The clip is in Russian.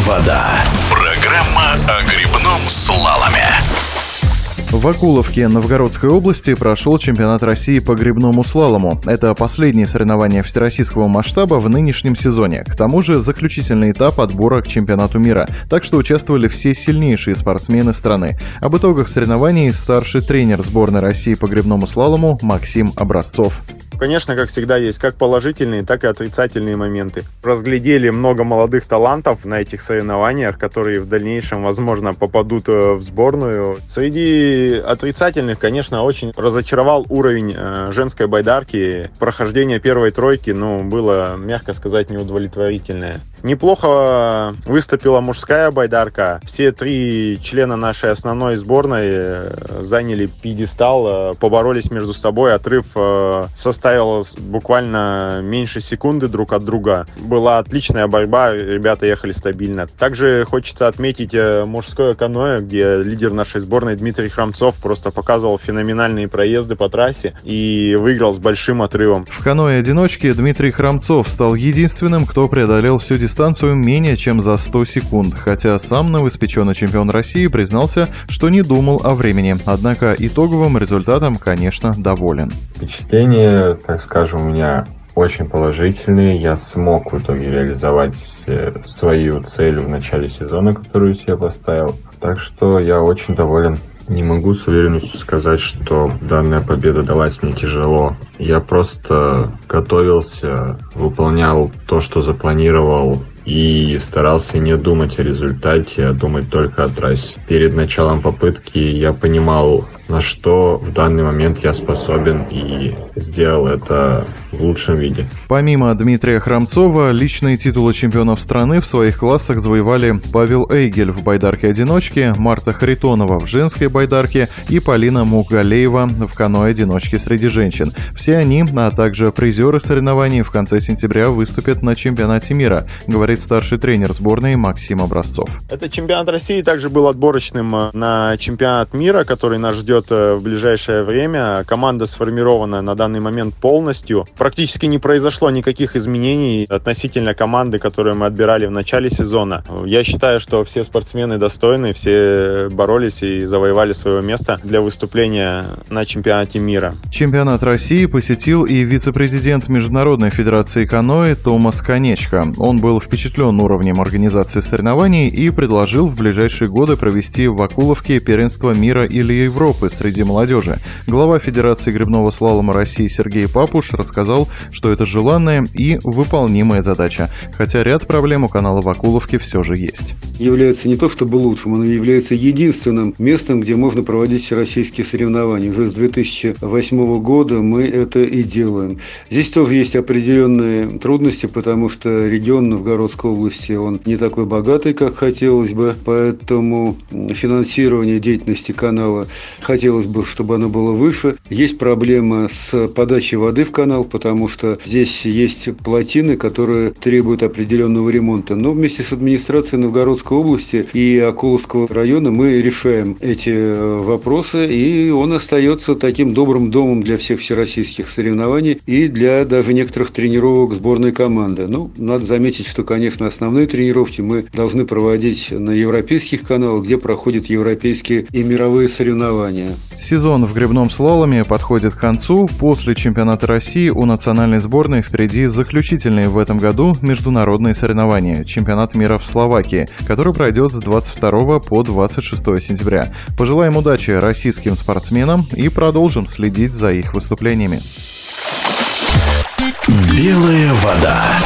Вода. Программа о грибном слаломе. В Акуловке Новгородской области прошел чемпионат России по грибному слалому. Это последнее соревнование всероссийского масштаба в нынешнем сезоне. К тому же заключительный этап отбора к чемпионату мира. Так что участвовали все сильнейшие спортсмены страны. Об итогах соревнований старший тренер сборной России по грибному слалому Максим Образцов. Конечно, как всегда, есть как положительные, так и отрицательные моменты. Разглядели много молодых талантов на этих соревнованиях, которые в дальнейшем, возможно, попадут э, в сборную. Среди отрицательных, конечно, очень разочаровал уровень э, женской байдарки. Прохождение первой тройки, ну, было, мягко сказать, неудовлетворительное. Неплохо выступила мужская байдарка. Все три члена нашей основной сборной э, заняли пьедестал, поборолись между собой. Отрыв составил составило буквально меньше секунды друг от друга. Была отличная борьба, ребята ехали стабильно. Также хочется отметить э, мужское каноэ, где лидер нашей сборной Дмитрий Храмцов просто показывал феноменальные проезды по трассе и выиграл с большим отрывом. В каноэ-одиночке Дмитрий Храмцов стал единственным, кто преодолел всю дистанцию менее чем за 100 секунд, хотя сам новоиспеченный чемпион России признался, что не думал о времени, однако итоговым результатом, конечно, доволен. Впечатление так скажем, у меня очень положительные. Я смог в итоге реализовать э, свою цель в начале сезона, которую себе поставил. Так что я очень доволен. Не могу с уверенностью сказать, что данная победа далась мне тяжело. Я просто готовился, выполнял то, что запланировал и старался не думать о результате, а думать только о трассе. Перед началом попытки я понимал, на что в данный момент я способен и сделал это в лучшем виде. Помимо Дмитрия Храмцова, личные титулы чемпионов страны в своих классах завоевали Павел Эйгель в байдарке-одиночке, Марта Харитонова в женской байдарке и Полина Мугалеева в каноэ-одиночке среди женщин. Все они, а также призеры соревнований в конце сентября выступят на чемпионате мира, говорит старший тренер сборной Максим Образцов. Этот чемпионат России также был отборочным э, на чемпионат мира, который нас ждет ждет э, в ближайшее время. Команда сформирована на данный момент полностью. Практически не произошло никаких изменений относительно команды, которую мы отбирали в начале сезона. Я считаю, что все спортсмены достойны, все боролись и завоевали свое место для выступления на чемпионате мира. Чемпионат России посетил и вице-президент Международной Федерации каноэ Томас Конечко. Он был впечатлен уровнем организации соревнований и предложил в ближайшие годы провести в Акуловке первенство мира или Европы Европы среди молодежи. Глава Федерации грибного слалома России Сергей Папуш рассказал, что это желанная и выполнимая задача, хотя ряд проблем у канала Вакуловки все же есть. Является не то чтобы лучшим, он является единственным местом, где можно проводить всероссийские соревнования. Уже с 2008 года мы это и делаем. Здесь тоже есть определенные трудности, потому что регион Новгородской области, он не такой богатый, как хотелось бы, поэтому финансирование деятельности канала хотелось бы, чтобы оно было выше. Есть проблема с подачей воды в канал, потому что здесь есть плотины, которые требуют определенного ремонта. Но вместе с администрацией Новгородской области и Акуловского района мы решаем эти э, вопросы, и он остается таким добрым домом для всех всероссийских соревнований и для даже некоторых тренировок сборной команды. Ну, надо заметить, что, конечно, основные тренировки мы должны проводить на европейских каналах, где проходят европейские и мировые соревнования. Сезон в грибном слаломе подходит к концу. После чемпионата России у национальной сборной впереди заключительные в этом году международные соревнования – чемпионат мира в Словакии, который пройдет с 22 по 26 сентября. Пожелаем удачи российским спортсменам и продолжим следить за их выступлениями. Белая вода.